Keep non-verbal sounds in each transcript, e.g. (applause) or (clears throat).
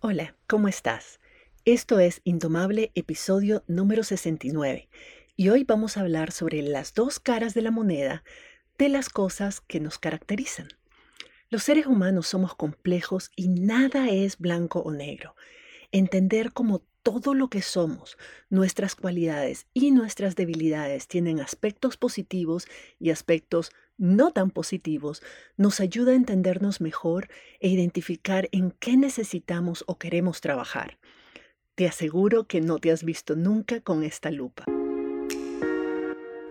Hola, ¿cómo estás? Esto es Indomable, episodio número 69, y hoy vamos a hablar sobre las dos caras de la moneda de las cosas que nos caracterizan. Los seres humanos somos complejos y nada es blanco o negro. Entender cómo todo lo que somos, nuestras cualidades y nuestras debilidades tienen aspectos positivos y aspectos no tan positivos nos ayuda a entendernos mejor e identificar en qué necesitamos o queremos trabajar. Te aseguro que no te has visto nunca con esta lupa.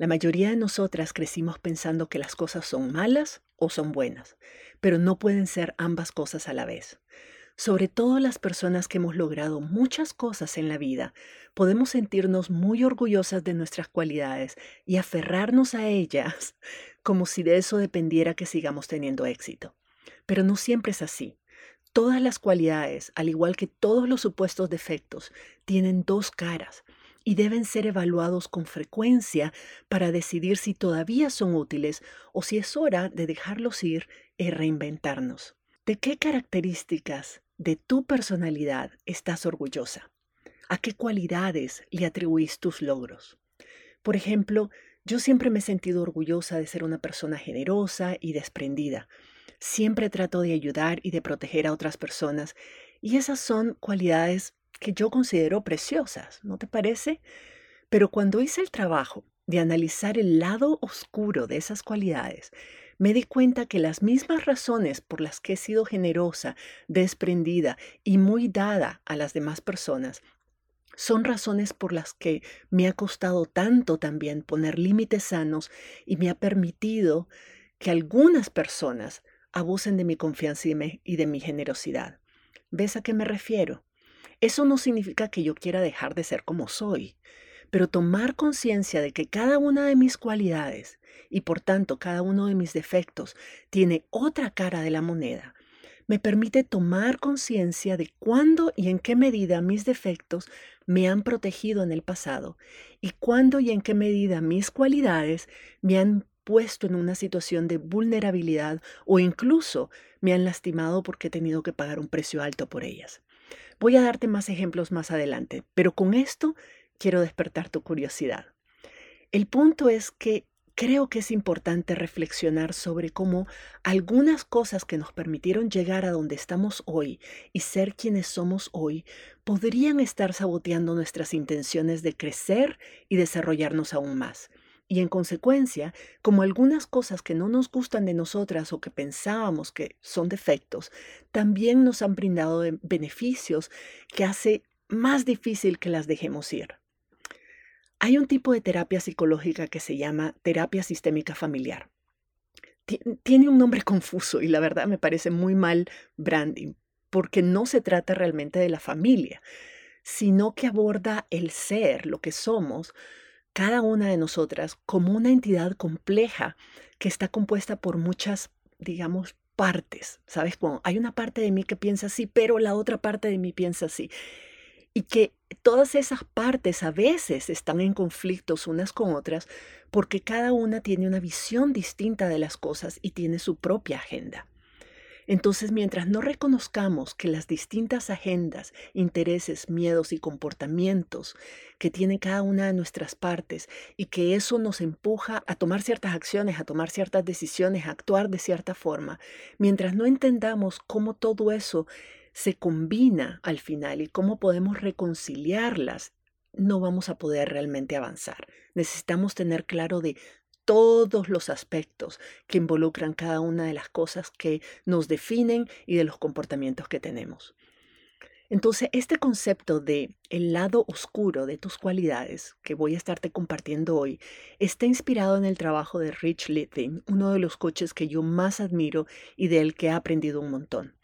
La mayoría de nosotras crecimos pensando que las cosas son malas o son buenas, pero no pueden ser ambas cosas a la vez. Sobre todo las personas que hemos logrado muchas cosas en la vida, podemos sentirnos muy orgullosas de nuestras cualidades y aferrarnos a ellas (laughs) como si de eso dependiera que sigamos teniendo éxito. Pero no siempre es así. Todas las cualidades, al igual que todos los supuestos defectos, tienen dos caras y deben ser evaluados con frecuencia para decidir si todavía son útiles o si es hora de dejarlos ir y reinventarnos. ¿De qué características de tu personalidad estás orgullosa? ¿A qué cualidades le atribuís tus logros? Por ejemplo, yo siempre me he sentido orgullosa de ser una persona generosa y desprendida. Siempre trato de ayudar y de proteger a otras personas y esas son cualidades que yo considero preciosas, ¿no te parece? Pero cuando hice el trabajo de analizar el lado oscuro de esas cualidades, me di cuenta que las mismas razones por las que he sido generosa, desprendida y muy dada a las demás personas son razones por las que me ha costado tanto también poner límites sanos y me ha permitido que algunas personas abusen de mi confianza y de mi generosidad. ¿Ves a qué me refiero? Eso no significa que yo quiera dejar de ser como soy, pero tomar conciencia de que cada una de mis cualidades y por tanto cada uno de mis defectos tiene otra cara de la moneda, me permite tomar conciencia de cuándo y en qué medida mis defectos me han protegido en el pasado y cuándo y en qué medida mis cualidades me han puesto en una situación de vulnerabilidad o incluso me han lastimado porque he tenido que pagar un precio alto por ellas. Voy a darte más ejemplos más adelante, pero con esto quiero despertar tu curiosidad. El punto es que creo que es importante reflexionar sobre cómo algunas cosas que nos permitieron llegar a donde estamos hoy y ser quienes somos hoy podrían estar saboteando nuestras intenciones de crecer y desarrollarnos aún más. Y en consecuencia, como algunas cosas que no nos gustan de nosotras o que pensábamos que son defectos, también nos han brindado beneficios que hace más difícil que las dejemos ir. Hay un tipo de terapia psicológica que se llama terapia sistémica familiar. Tiene un nombre (laughs) confuso y la verdad me parece muy mal branding, porque no se trata realmente de la familia, sino que aborda el ser, lo que somos, cada una de nosotras como una entidad compleja que está compuesta por muchas, digamos, partes. ¿Sabes? Cuando hay una parte de mí que piensa así, pero la otra parte de mí piensa así. Y que todas esas partes a veces están en conflictos unas con otras porque cada una tiene una visión distinta de las cosas y tiene su propia agenda. Entonces, mientras no reconozcamos que las distintas agendas, intereses, miedos y comportamientos que tiene cada una de nuestras partes y que eso nos empuja a tomar ciertas acciones, a tomar ciertas decisiones, a actuar de cierta forma, mientras no entendamos cómo todo eso se combina al final y cómo podemos reconciliarlas, no vamos a poder realmente avanzar. Necesitamos tener claro de todos los aspectos que involucran cada una de las cosas que nos definen y de los comportamientos que tenemos. Entonces, este concepto de el lado oscuro de tus cualidades que voy a estarte compartiendo hoy está inspirado en el trabajo de Rich Lithin, uno de los coaches que yo más admiro y del que he aprendido un montón.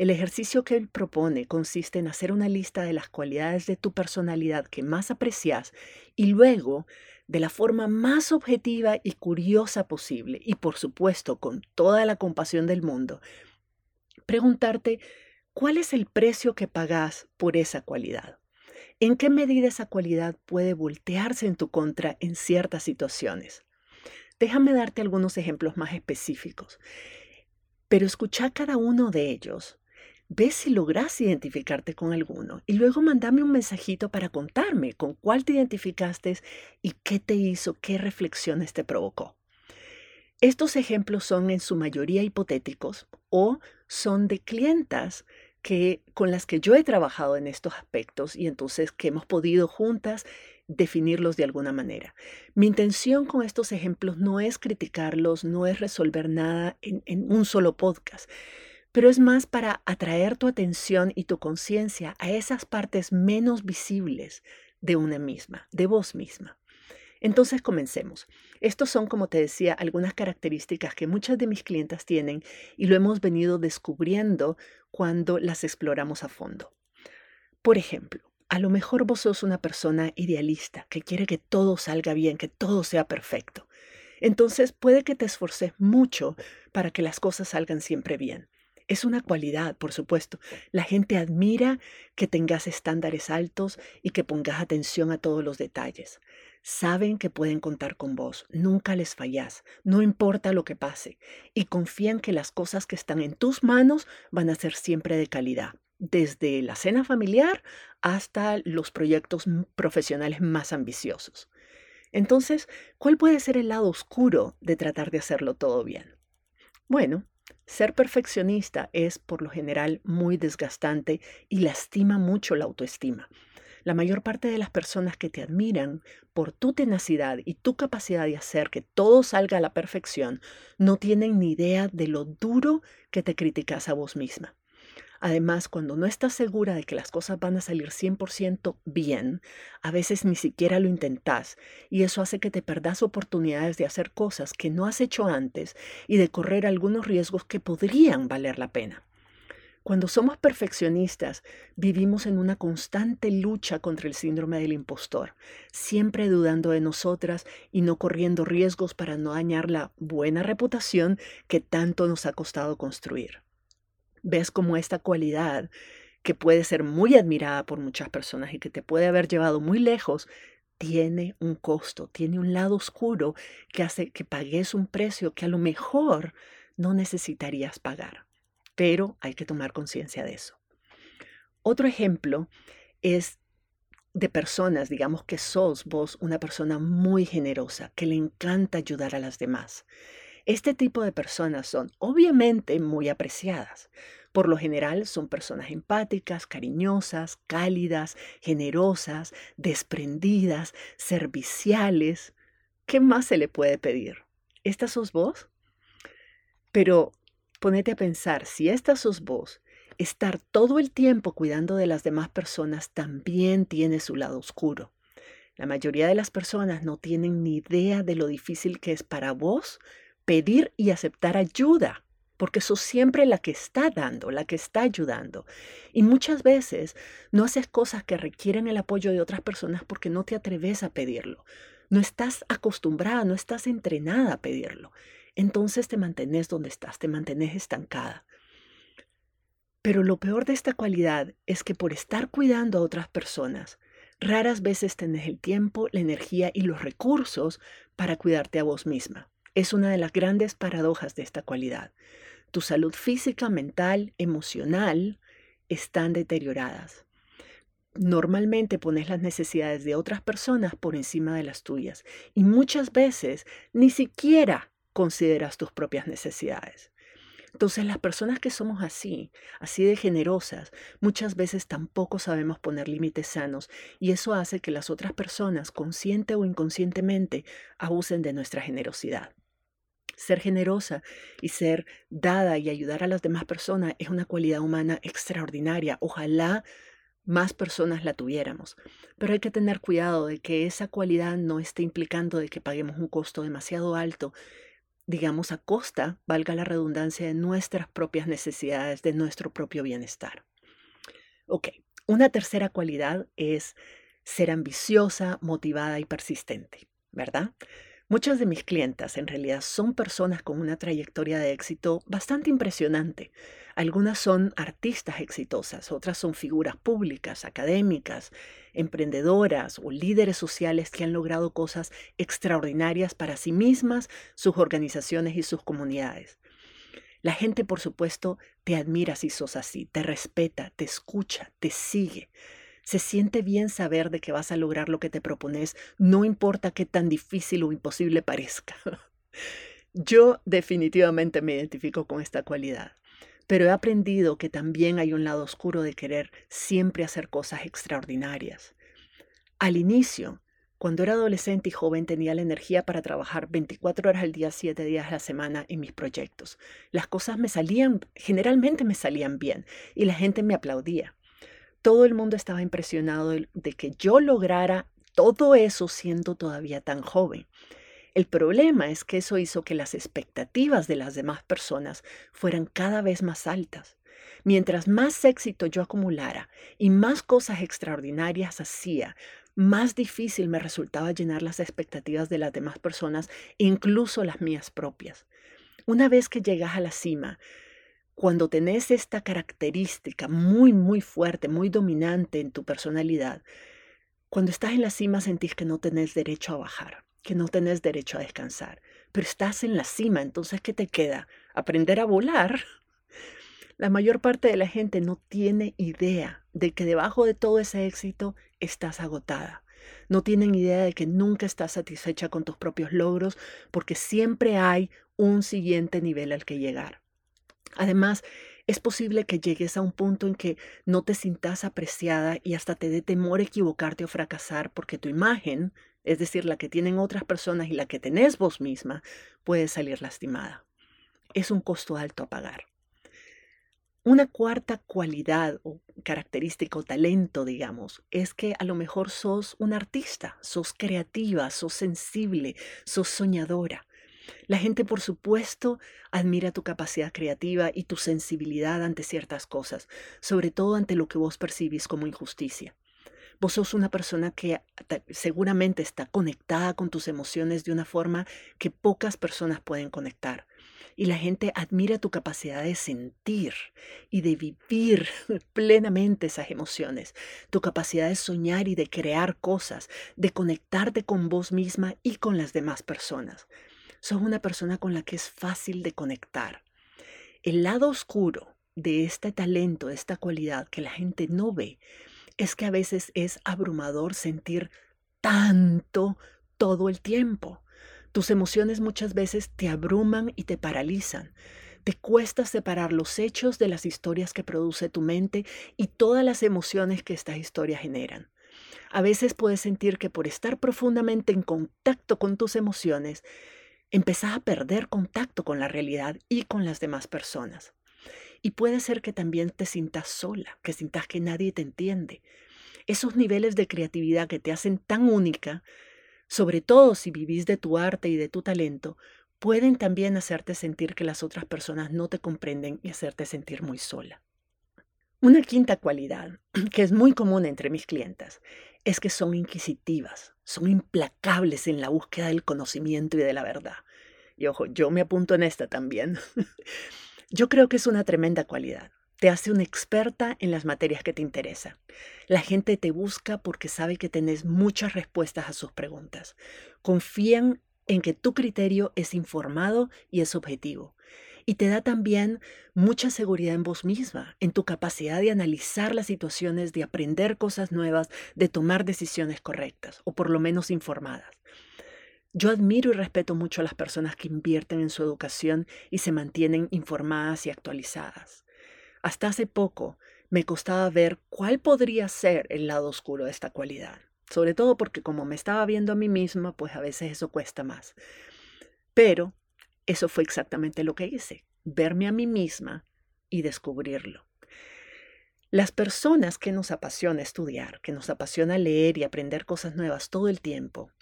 El ejercicio que él propone consiste en hacer una lista de las cualidades de tu personalidad que más aprecias y luego, de la forma más objetiva y curiosa posible, y por supuesto con toda la compasión del mundo, preguntarte cuál es el precio que pagas por esa cualidad. ¿En qué medida esa cualidad puede voltearse en tu contra en ciertas situaciones? Déjame darte algunos ejemplos más específicos, pero escucha cada uno de ellos. Ve si logras identificarte con alguno y luego mandame un mensajito para contarme con cuál te identificaste y qué te hizo, qué reflexiones te provocó. Estos ejemplos son en su mayoría hipotéticos o son de clientas que, con las que yo he trabajado en estos aspectos y entonces que hemos podido juntas definirlos de alguna manera. Mi intención con estos ejemplos no es criticarlos, no es resolver nada en, en un solo podcast, pero es más para atraer tu atención y tu conciencia a esas partes menos visibles de una misma, de vos misma. Entonces comencemos. Estos son, como te decía, algunas características que muchas de mis clientas tienen y lo hemos venido descubriendo cuando las exploramos a fondo. Por ejemplo, a lo mejor vos sos una persona idealista que quiere que todo salga bien, que todo sea perfecto. Entonces puede que te esforces mucho para que las cosas salgan siempre bien. Es una cualidad, por supuesto. La gente admira que tengas estándares altos y que pongas atención a todos los detalles. Saben que pueden contar con vos, nunca les fallas, no importa lo que pase, y confían que las cosas que están en tus manos van a ser siempre de calidad, desde la cena familiar hasta los proyectos profesionales más ambiciosos. Entonces, ¿cuál puede ser el lado oscuro de tratar de hacerlo todo bien? Bueno, ser perfeccionista es por lo general muy desgastante y lastima mucho la autoestima. La mayor parte de las personas que te admiran por tu tenacidad y tu capacidad de hacer que todo salga a la perfección no tienen ni idea de lo duro que te criticas a vos misma. Además, cuando no estás segura de que las cosas van a salir 100% bien, a veces ni siquiera lo intentás y eso hace que te perdas oportunidades de hacer cosas que no has hecho antes y de correr algunos riesgos que podrían valer la pena. Cuando somos perfeccionistas, vivimos en una constante lucha contra el síndrome del impostor, siempre dudando de nosotras y no corriendo riesgos para no dañar la buena reputación que tanto nos ha costado construir ves como esta cualidad que puede ser muy admirada por muchas personas y que te puede haber llevado muy lejos, tiene un costo, tiene un lado oscuro que hace que pagues un precio que a lo mejor no necesitarías pagar. Pero hay que tomar conciencia de eso. Otro ejemplo es de personas, digamos que sos vos una persona muy generosa, que le encanta ayudar a las demás. Este tipo de personas son obviamente muy apreciadas. Por lo general son personas empáticas, cariñosas, cálidas, generosas, desprendidas, serviciales. ¿Qué más se le puede pedir? ¿Estas sos vos? Pero ponete a pensar, si esta sos vos, estar todo el tiempo cuidando de las demás personas también tiene su lado oscuro. La mayoría de las personas no tienen ni idea de lo difícil que es para vos pedir y aceptar ayuda, porque sos siempre la que está dando, la que está ayudando. Y muchas veces no haces cosas que requieren el apoyo de otras personas porque no te atreves a pedirlo. No estás acostumbrada, no estás entrenada a pedirlo. Entonces te mantienes donde estás, te mantienes estancada. Pero lo peor de esta cualidad es que por estar cuidando a otras personas, raras veces tenés el tiempo, la energía y los recursos para cuidarte a vos misma. Es una de las grandes paradojas de esta cualidad. Tu salud física, mental, emocional están deterioradas. Normalmente pones las necesidades de otras personas por encima de las tuyas y muchas veces ni siquiera consideras tus propias necesidades. Entonces las personas que somos así, así de generosas, muchas veces tampoco sabemos poner límites sanos y eso hace que las otras personas, consciente o inconscientemente, abusen de nuestra generosidad. Ser generosa y ser dada y ayudar a las demás personas es una cualidad humana extraordinaria. Ojalá más personas la tuviéramos. Pero hay que tener cuidado de que esa cualidad no esté implicando de que paguemos un costo demasiado alto digamos, a costa, valga la redundancia, de nuestras propias necesidades, de nuestro propio bienestar. Ok, una tercera cualidad es ser ambiciosa, motivada y persistente, ¿verdad? Muchas de mis clientas en realidad son personas con una trayectoria de éxito bastante impresionante. Algunas son artistas exitosas, otras son figuras públicas, académicas, emprendedoras o líderes sociales que han logrado cosas extraordinarias para sí mismas, sus organizaciones y sus comunidades. La gente, por supuesto, te admira si sos así, te respeta, te escucha, te sigue. Se siente bien saber de que vas a lograr lo que te propones, no importa qué tan difícil o imposible parezca. Yo definitivamente me identifico con esta cualidad, pero he aprendido que también hay un lado oscuro de querer siempre hacer cosas extraordinarias. Al inicio, cuando era adolescente y joven tenía la energía para trabajar 24 horas al día, 7 días a la semana en mis proyectos. Las cosas me salían, generalmente me salían bien y la gente me aplaudía todo el mundo estaba impresionado de, que yo lograra todo eso siendo todavía tan joven. El problema es que eso hizo que las expectativas de las demás personas fueran cada vez más altas. Mientras más éxito yo acumulara y más cosas extraordinarias hacía, más difícil me resultaba llenar las expectativas de las demás personas, incluso las mías propias. Una vez que llegas a la cima, cuando tenés esta característica muy, muy fuerte, muy dominante en tu personalidad, cuando estás en la cima sentís que no tenés derecho a bajar, que no tenés derecho a descansar, pero estás en la cima, entonces ¿qué te queda? ¿Aprender a volar? (laughs) La mayor parte de la gente no tiene idea de que debajo de todo ese éxito estás agotada. No tienen idea de que nunca estás satisfecha con tus propios logros porque siempre hay un siguiente nivel al que llegar. Además, es posible que llegues a un punto en que no te sintas apreciada y hasta te dé temor equivocarte o fracasar porque tu imagen, es decir, la que tienen otras personas y la que tenés vos misma, puede salir lastimada. Es un costo alto a pagar. Una cuarta cualidad o característica o talento, digamos, es que a lo mejor sos un artista, sos creativa, sos sensible, sos soñadora. La gente, por supuesto, admira tu capacidad creativa y tu sensibilidad ante ciertas cosas, sobre todo ante lo que vos percibís como injusticia. Vos sos una persona que seguramente está conectada con tus emociones de una forma que pocas personas pueden conectar. Y la gente admira tu capacidad de sentir y de vivir (laughs) plenamente esas emociones, tu capacidad de soñar y de crear cosas, de conectarte con vos misma y con las demás personas sos una persona con la que es fácil de conectar. El lado oscuro de este talento, de esta cualidad que la gente no ve, es que a veces es abrumador sentir tanto todo el tiempo. Tus emociones muchas veces te abruman y te paralizan. Te cuesta separar los hechos de las historias que produce tu mente y todas las emociones que estas historias generan. A veces puedes sentir que por estar profundamente en contacto con tus emociones, empezás a perder contacto con la realidad y con las demás personas. Y puede ser que también te sientas sola, que sientas que nadie te entiende. Esos niveles de creatividad que te hacen tan única, sobre todo si vivís de tu arte y de tu talento, pueden también hacerte sentir que las otras personas no te comprenden y hacerte sentir muy sola. Una quinta cualidad, (clears throat) que es muy común entre mis clientas, es que son inquisitivas, son implacables en la búsqueda del conocimiento y de la verdad. Y ojo, yo me apunto en esta también. (laughs) yo creo que es una tremenda cualidad. Te hace una experta en las materias que te interesan. La gente te busca porque sabe que tenés muchas respuestas a sus preguntas. Confían en que tu criterio es informado y es objetivo y te da también mucha seguridad en vos misma, en tu capacidad de analizar las situaciones, de aprender cosas nuevas, de tomar decisiones correctas o por lo menos informadas. Yo admiro y respeto mucho a las personas que invierten en su educación y se mantienen informadas y actualizadas. Hasta hace poco me costaba ver cuál podría ser el lado oscuro de esta cualidad, sobre todo porque como me estaba viendo a mí misma, pues a veces eso cuesta más. Pero eso fue exactamente lo que hice, verme a mí misma y descubrirlo. Las personas que nos apasiona estudiar, que nos apasiona leer y aprender cosas nuevas todo el tiempo,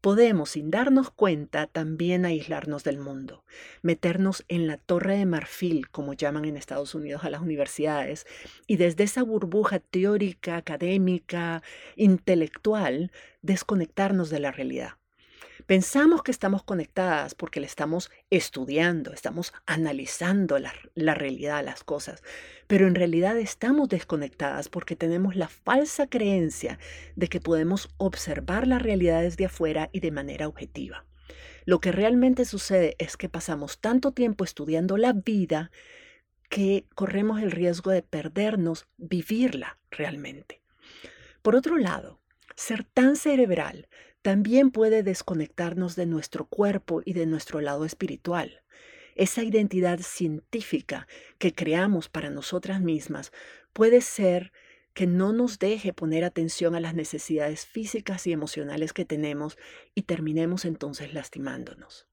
podemos, sin darnos cuenta, también aislarnos del mundo, meternos en la torre de marfil, como llaman en Estados Unidos a las universidades, y desde esa burbuja teórica, académica, intelectual, desconectarnos de la realidad. Pensamos que estamos conectadas porque le estamos estudiando, estamos analizando la, la, realidad, las cosas, pero en realidad estamos desconectadas porque tenemos la falsa creencia de que podemos observar la realidad desde afuera y de manera objetiva. Lo que realmente sucede es que pasamos tanto tiempo estudiando la vida que corremos el riesgo de perdernos vivirla realmente. Por otro lado, ser tan cerebral también puede desconectarnos de nuestro cuerpo y de nuestro lado espiritual. Esa identidad científica que creamos para nosotras mismas puede ser que no nos deje poner atención a las necesidades físicas y emocionales que tenemos y terminemos entonces lastimándonos.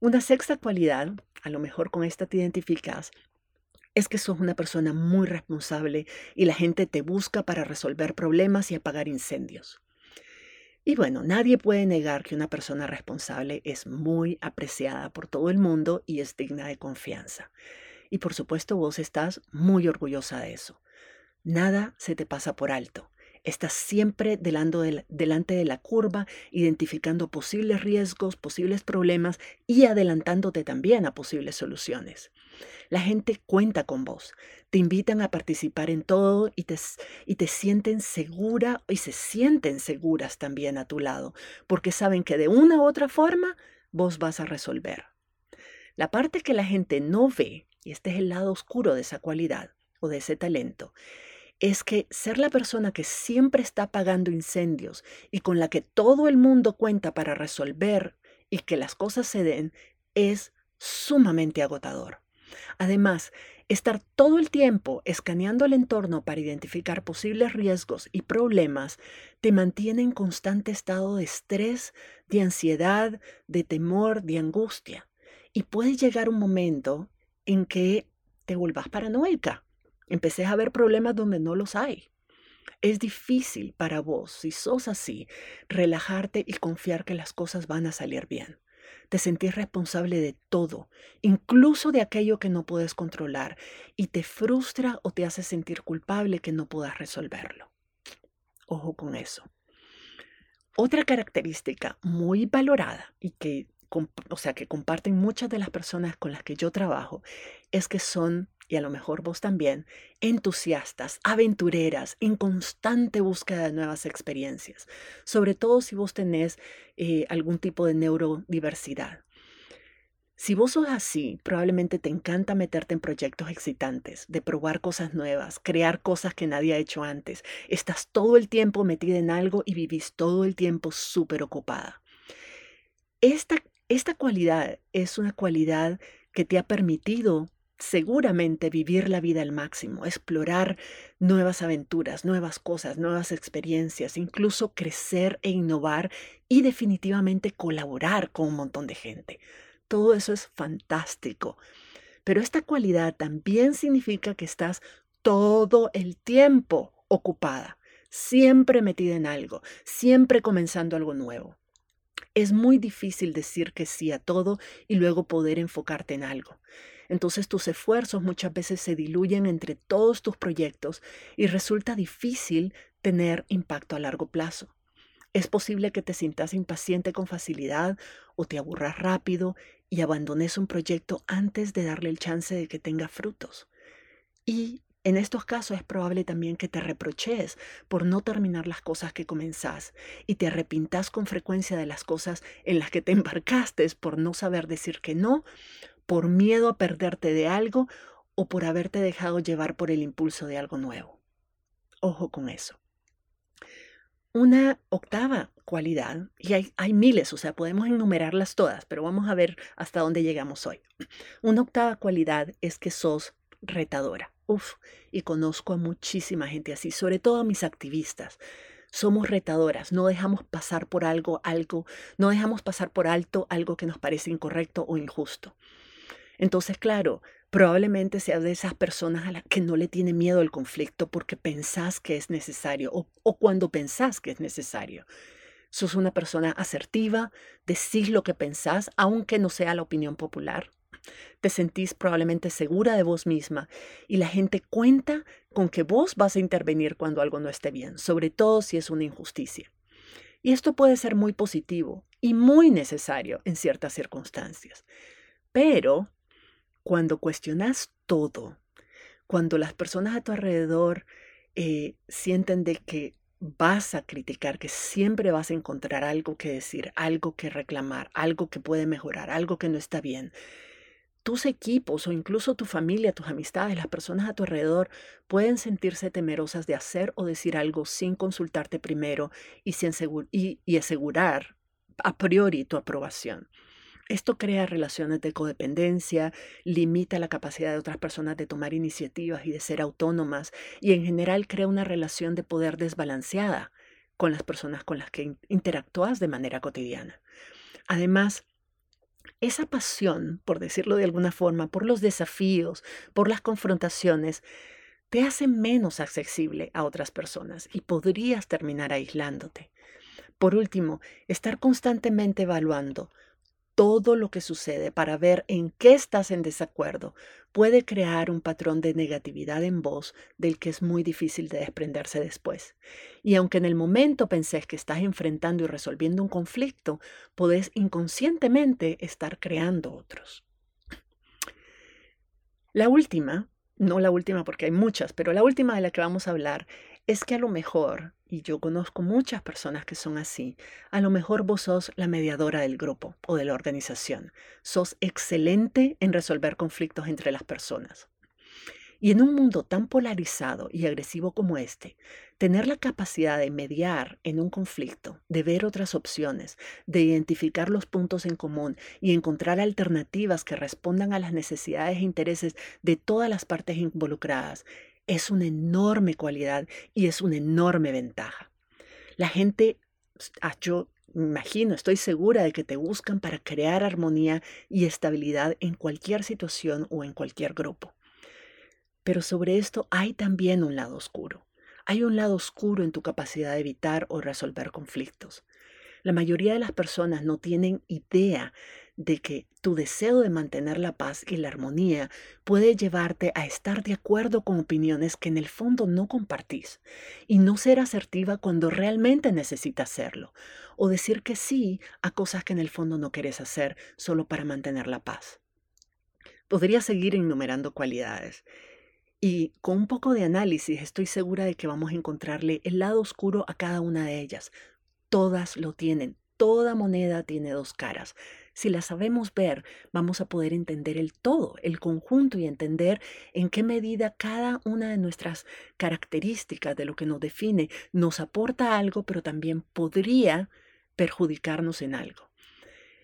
Una sexta cualidad, a lo mejor con esta te identificas, es que sos una persona muy responsable y la gente te busca para resolver problemas y apagar incendios. Y bueno, nadie puede negar que una persona responsable es muy apreciada por todo el mundo y es digna de confianza. Y por supuesto vos estás muy orgullosa de eso. Nada se te pasa por alto. Estás siempre delante de la curva, identificando posibles riesgos, posibles problemas y adelantándote también a posibles soluciones. La gente cuenta con vos, te invitan a participar en todo y te, y te sienten segura y se sienten seguras también a tu lado, porque saben que de una u otra forma vos vas a resolver. La parte que la gente no ve, y este es el lado oscuro de esa cualidad o de ese talento, es que ser la persona que siempre está apagando incendios y con la que todo el mundo cuenta para resolver y que las cosas se den es sumamente agotador. Además, estar todo el tiempo escaneando el entorno para identificar posibles riesgos y problemas te mantiene en constante estado de estrés, de ansiedad, de temor, de angustia. Y puede llegar un momento en que te vuelvas paranoica. Empecé a ver problemas donde no los hay. Es difícil para vos, si sos así, relajarte y confiar que las cosas van a salir bien te sentís responsable de todo, incluso de aquello que no puedes controlar, y te frustra o te hace sentir culpable que no puedas resolverlo. Ojo con eso. Otra característica muy valorada y que, o sea, que comparten muchas de las personas con las que yo trabajo es que son y a lo mejor vos también, entusiastas, aventureras, en constante búsqueda de nuevas experiencias, sobre todo si vos tenés eh, algún tipo de neurodiversidad. Si vos sos así, probablemente te encanta meterte en proyectos excitantes, de probar cosas nuevas, crear cosas que nadie ha hecho antes. Estás todo el tiempo metida en algo y vivís todo el tiempo súper ocupada. Esta, esta cualidad es una cualidad que te ha permitido seguramente vivir la vida al máximo, explorar nuevas aventuras, nuevas cosas, nuevas experiencias, incluso crecer e innovar y definitivamente colaborar con un montón de gente. Todo eso es fantástico. Pero esta cualidad también significa que estás todo el tiempo ocupada, siempre metida en algo, siempre comenzando algo nuevo. Es muy difícil decir que sí a todo y luego poder enfocarte en algo. Entonces tus esfuerzos muchas veces se diluyen entre todos tus proyectos y resulta difícil tener impacto a largo plazo. Es posible que te sientas impaciente con facilidad o te aburras rápido y abandones un proyecto antes de darle el chance de que tenga frutos. Y en estos casos es probable también que te reproches por no terminar las cosas que comenzás y te arrepintas con frecuencia de las cosas en las que te (laughs) embarcaste por no saber decir que no por miedo a perderte de algo o por haberte dejado llevar por el impulso de algo nuevo. Ojo con eso. Una octava cualidad, y hay, hay, miles, o sea, podemos enumerarlas todas, pero vamos a ver hasta dónde llegamos hoy. Una octava cualidad es que sos retadora. Uf, y conozco a muchísima gente así, sobre todo a mis activistas. Somos retadoras, no dejamos pasar por algo, algo, no dejamos pasar por alto algo que nos parece incorrecto o injusto. Entonces, claro, probablemente seas de esas personas a las que no le tiene miedo el conflicto porque pensás que es necesario o, o cuando pensás que es necesario. Sos una persona asertiva, decís lo que pensás, aunque no sea la opinión popular. Te sentís probablemente segura de vos misma y la gente cuenta con que vos vas a intervenir cuando algo no esté bien, sobre todo si es una injusticia. Y esto puede ser muy positivo y muy necesario en ciertas circunstancias. Pero cuando cuestionas todo, cuando las personas a tu alrededor eh, sienten de que vas a criticar, que siempre vas a encontrar algo que decir, algo que reclamar, algo que puede mejorar, algo que no está bien, tus equipos o incluso tu familia, tus amistades, las personas a tu alrededor pueden sentirse temerosas de hacer o decir algo sin consultarte primero y, y asegurar a priori tu aprobación. Esto crea relaciones de codependencia, limita la capacidad de otras personas de tomar iniciativas y de ser autónomas y en general crea una relación de poder desbalanceada con las personas con las que interactúas de manera cotidiana. Además, esa pasión, por decirlo de alguna forma, por los desafíos, por las confrontaciones, te hace menos accesible a otras personas y podrías terminar aislándote. Por último, estar constantemente evaluando todo lo que sucede para ver en qué estás en desacuerdo puede crear un patrón de negatividad en vos del que es muy difícil de desprenderse después. Y aunque en el momento pensés que estás enfrentando y resolviendo un conflicto, podés inconscientemente estar creando otros. La última, no la última porque hay muchas, pero la última de la que vamos a hablar es que a lo mejor, y yo conozco muchas personas que son así, a lo mejor vos sos la mediadora del grupo o de la organización. Sos excelente en resolver conflictos entre las personas. Y en un mundo tan polarizado y agresivo como este, tener la capacidad de mediar en un conflicto, de ver otras opciones, de identificar los puntos en común y encontrar alternativas que respondan a las necesidades e intereses de todas las partes involucradas, es una enorme cualidad y es una enorme ventaja. La gente, ah, yo imagino, estoy segura de que te buscan para crear armonía y estabilidad en cualquier situación o en cualquier grupo. Pero sobre esto hay también un lado oscuro. Hay un lado oscuro en tu capacidad de evitar o resolver conflictos. La mayoría de las personas no tienen idea de que tu deseo de mantener la paz y la armonía puede llevarte a estar de acuerdo con opiniones que en el fondo no compartís y no ser asertiva cuando realmente necesitas hacerlo o decir que sí a cosas que en el fondo no quieres hacer solo para mantener la paz. Podría seguir enumerando cualidades. Y con un poco de análisis estoy segura de que vamos a encontrarle el lado oscuro a cada una de ellas. Todas lo tienen, toda moneda tiene dos caras. Si la sabemos ver, vamos a poder entender el todo, el conjunto y entender en qué medida cada una de nuestras características de lo que nos define nos aporta algo, pero también podría perjudicarnos en algo.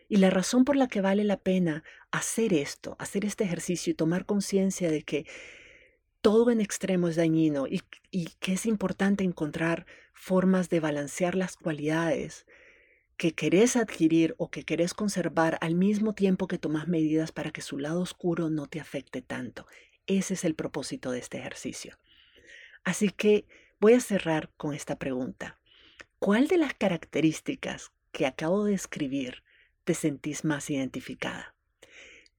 Y la razón por la que vale la pena hacer esto, hacer este ejercicio y tomar conciencia de que todo en extremo es dañino y, y, que es importante encontrar formas de balancear las cualidades que querés adquirir o que querés conservar al mismo tiempo que tomas medidas para que su lado oscuro no te afecte tanto. Ese es el propósito de este ejercicio. Así que voy a cerrar con esta pregunta. ¿Cuál de las características que acabo de escribir te sentís más identificada?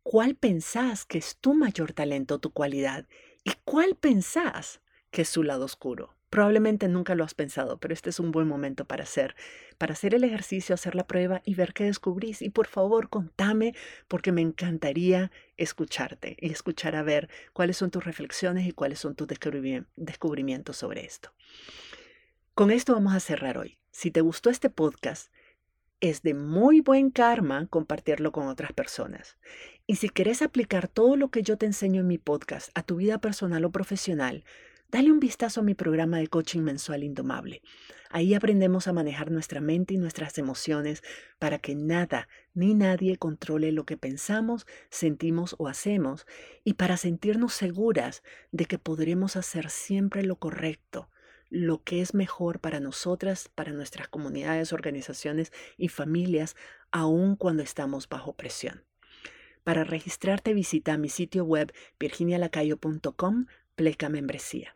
¿Cuál pensás que es tu mayor talento, tu cualidad? ¿Y cuál pensás que es su lado oscuro? Probablemente nunca lo has pensado, pero este es un buen momento para hacer, para hacer el ejercicio, hacer la prueba y ver qué descubrís. Y por favor, contame, porque me encantaría escucharte y escuchar a ver cuáles son tus reflexiones y cuáles son tus descubrimientos sobre esto. Con esto vamos a cerrar hoy. Si te gustó este podcast, es de muy buen karma compartirlo con otras personas. Y si querés aplicar todo lo que yo te enseño en mi podcast a tu vida personal o profesional, Dale un vistazo a mi programa de coaching mensual Indomable. Ahí aprendemos a manejar nuestra mente y nuestras emociones para que nada ni nadie controle lo que pensamos, sentimos o hacemos y para sentirnos seguras de que podremos hacer siempre lo correcto, lo que es mejor para nosotras, para nuestras comunidades, organizaciones y familias, aun cuando estamos bajo presión. Para registrarte visita mi sitio web virginialacayo.com pleca membresía.